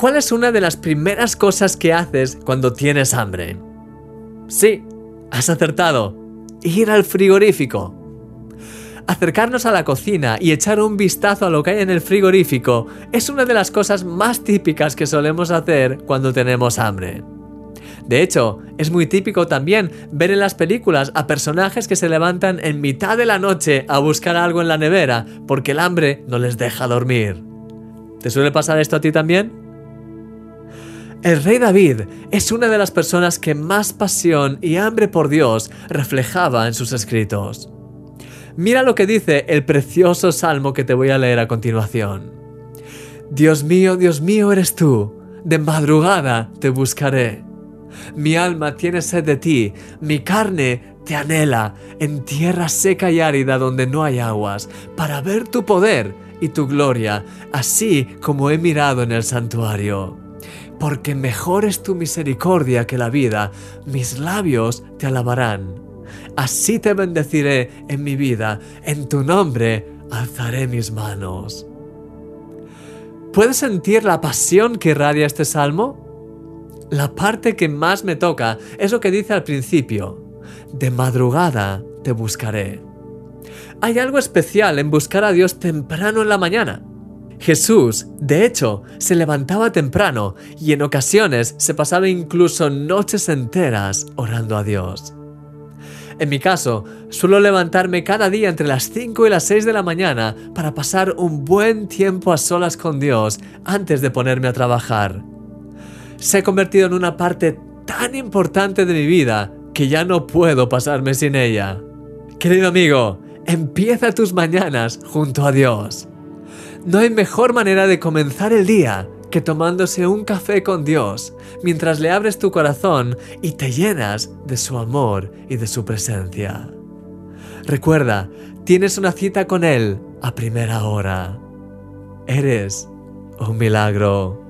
¿Cuál es una de las primeras cosas que haces cuando tienes hambre? Sí, has acertado. Ir al frigorífico. Acercarnos a la cocina y echar un vistazo a lo que hay en el frigorífico es una de las cosas más típicas que solemos hacer cuando tenemos hambre. De hecho, es muy típico también ver en las películas a personajes que se levantan en mitad de la noche a buscar algo en la nevera porque el hambre no les deja dormir. ¿Te suele pasar esto a ti también? El rey David es una de las personas que más pasión y hambre por Dios reflejaba en sus escritos. Mira lo que dice el precioso salmo que te voy a leer a continuación. Dios mío, Dios mío eres tú, de madrugada te buscaré. Mi alma tiene sed de ti, mi carne te anhela en tierra seca y árida donde no hay aguas, para ver tu poder y tu gloria, así como he mirado en el santuario. Porque mejor es tu misericordia que la vida, mis labios te alabarán. Así te bendeciré en mi vida, en tu nombre alzaré mis manos. ¿Puedes sentir la pasión que irradia este salmo? La parte que más me toca es lo que dice al principio. De madrugada te buscaré. Hay algo especial en buscar a Dios temprano en la mañana. Jesús, de hecho, se levantaba temprano y en ocasiones se pasaba incluso noches enteras orando a Dios. En mi caso, suelo levantarme cada día entre las 5 y las 6 de la mañana para pasar un buen tiempo a solas con Dios antes de ponerme a trabajar se ha convertido en una parte tan importante de mi vida que ya no puedo pasarme sin ella. Querido amigo, empieza tus mañanas junto a Dios. No hay mejor manera de comenzar el día que tomándose un café con Dios mientras le abres tu corazón y te llenas de su amor y de su presencia. Recuerda, tienes una cita con Él a primera hora. Eres un milagro.